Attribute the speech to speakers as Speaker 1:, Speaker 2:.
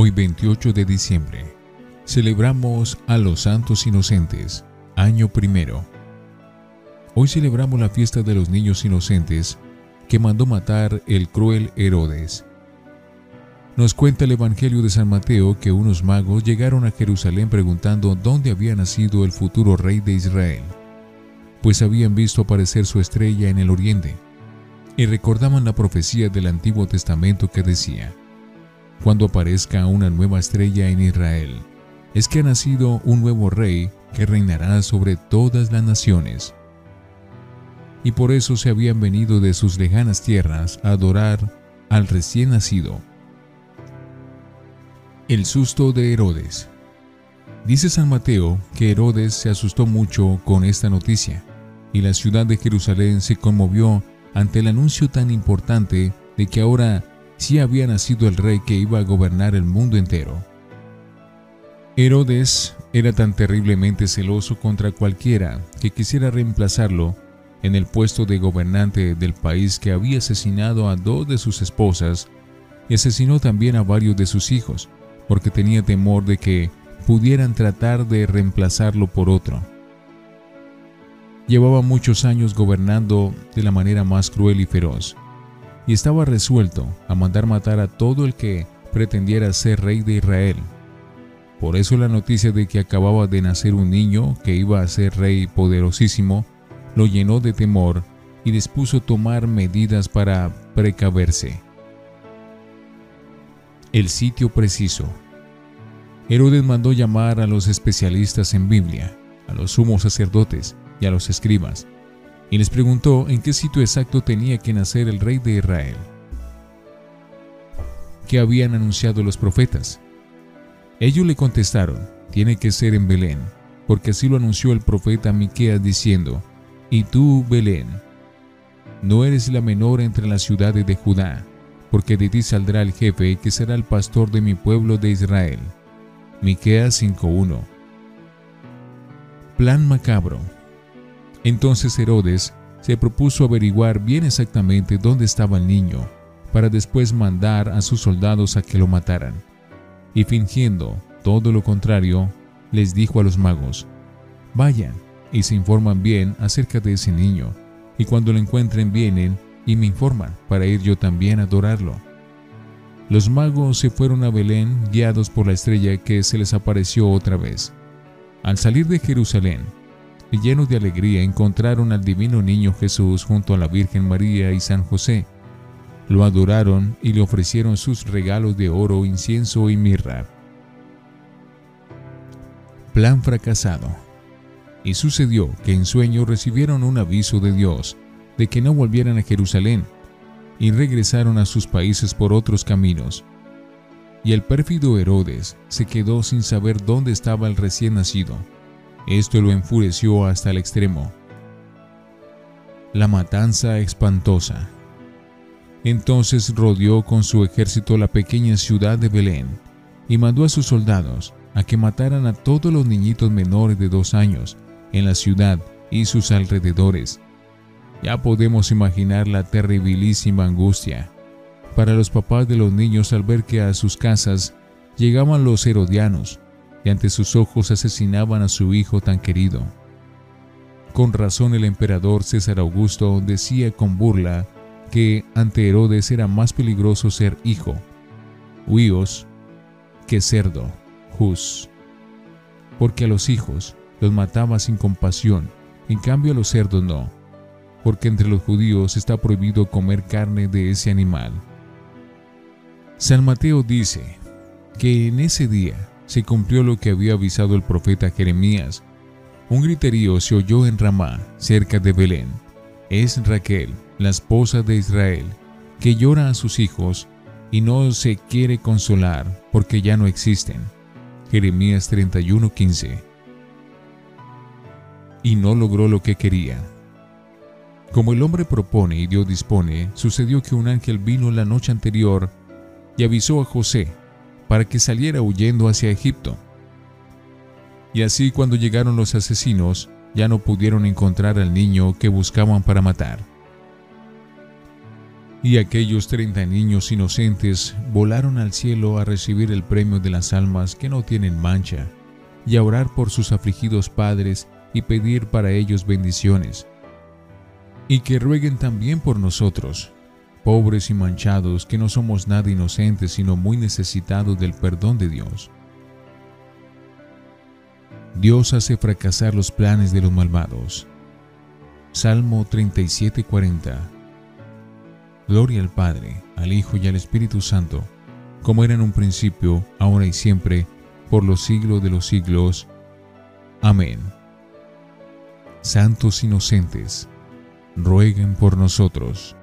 Speaker 1: Hoy 28 de diciembre celebramos a los santos inocentes, año primero. Hoy celebramos la fiesta de los niños inocentes que mandó matar el cruel Herodes. Nos cuenta el Evangelio de San Mateo que unos magos llegaron a Jerusalén preguntando dónde había nacido el futuro rey de Israel, pues habían visto aparecer su estrella en el oriente, y recordaban la profecía del Antiguo Testamento que decía, cuando aparezca una nueva estrella en Israel, es que ha nacido un nuevo rey que reinará sobre todas las naciones. Y por eso se habían venido de sus lejanas tierras a adorar al recién nacido. El susto de Herodes. Dice San Mateo que Herodes se asustó mucho con esta noticia, y la ciudad de Jerusalén se conmovió ante el anuncio tan importante de que ahora si había nacido el rey que iba a gobernar el mundo entero. Herodes era tan terriblemente celoso contra cualquiera que quisiera reemplazarlo en el puesto de gobernante del país que había asesinado a dos de sus esposas y asesinó también a varios de sus hijos, porque tenía temor de que pudieran tratar de reemplazarlo por otro. Llevaba muchos años gobernando de la manera más cruel y feroz, y estaba resuelto a mandar matar a todo el que pretendiera ser rey de Israel. Por eso la noticia de que acababa de nacer un niño que iba a ser rey poderosísimo lo llenó de temor y dispuso tomar medidas para precaverse. El sitio preciso. Herodes mandó llamar a los especialistas en Biblia, a los sumos sacerdotes y a los escribas, y les preguntó en qué sitio exacto tenía que nacer el rey de Israel. ¿Qué habían anunciado los profetas? Ellos le contestaron, tiene que ser en Belén, porque así lo anunció el profeta Miqueas diciendo, y tú, Belén, no eres la menor entre las ciudades de Judá, porque de ti saldrá el jefe que será el pastor de mi pueblo de Israel. Miqueas 5:1. Plan macabro. Entonces Herodes se propuso averiguar bien exactamente dónde estaba el niño, para después mandar a sus soldados a que lo mataran. Y fingiendo todo lo contrario, les dijo a los magos, Vayan y se informan bien acerca de ese niño, y cuando lo encuentren vienen y me informan para ir yo también a adorarlo. Los magos se fueron a Belén guiados por la estrella que se les apareció otra vez. Al salir de Jerusalén, llenos de alegría encontraron al divino niño Jesús junto a la Virgen María y San José. Lo adoraron y le ofrecieron sus regalos de oro, incienso y mirra. Plan fracasado. Y sucedió que en sueño recibieron un aviso de Dios de que no volvieran a Jerusalén y regresaron a sus países por otros caminos. Y el pérfido Herodes se quedó sin saber dónde estaba el recién nacido esto lo enfureció hasta el extremo. La matanza espantosa. Entonces rodeó con su ejército la pequeña ciudad de Belén y mandó a sus soldados a que mataran a todos los niñitos menores de dos años en la ciudad y sus alrededores. Ya podemos imaginar la terribilísima angustia para los papás de los niños al ver que a sus casas llegaban los herodianos ante sus ojos asesinaban a su hijo tan querido. Con razón el emperador César Augusto decía con burla que ante Herodes era más peligroso ser hijo, huíos, que cerdo, jus, porque a los hijos los mataba sin compasión, en cambio a los cerdos no, porque entre los judíos está prohibido comer carne de ese animal. San Mateo dice que en ese día se cumplió lo que había avisado el profeta Jeremías. Un griterío se oyó en Ramá, cerca de Belén. Es Raquel, la esposa de Israel, que llora a sus hijos y no se quiere consolar porque ya no existen. Jeremías 31:15. Y no logró lo que quería. Como el hombre propone y Dios dispone, sucedió que un ángel vino la noche anterior y avisó a José, para que saliera huyendo hacia Egipto. Y así cuando llegaron los asesinos, ya no pudieron encontrar al niño que buscaban para matar. Y aquellos treinta niños inocentes volaron al cielo a recibir el premio de las almas que no tienen mancha, y a orar por sus afligidos padres y pedir para ellos bendiciones. Y que rueguen también por nosotros, pobres y manchados, que no somos nada inocentes, sino muy necesitados del perdón de Dios. Dios hace fracasar los planes de los malvados. Salmo 37:40 Gloria al Padre, al Hijo y al Espíritu Santo, como era en un principio, ahora y siempre, por los siglos de los siglos. Amén. Santos inocentes, rueguen por nosotros.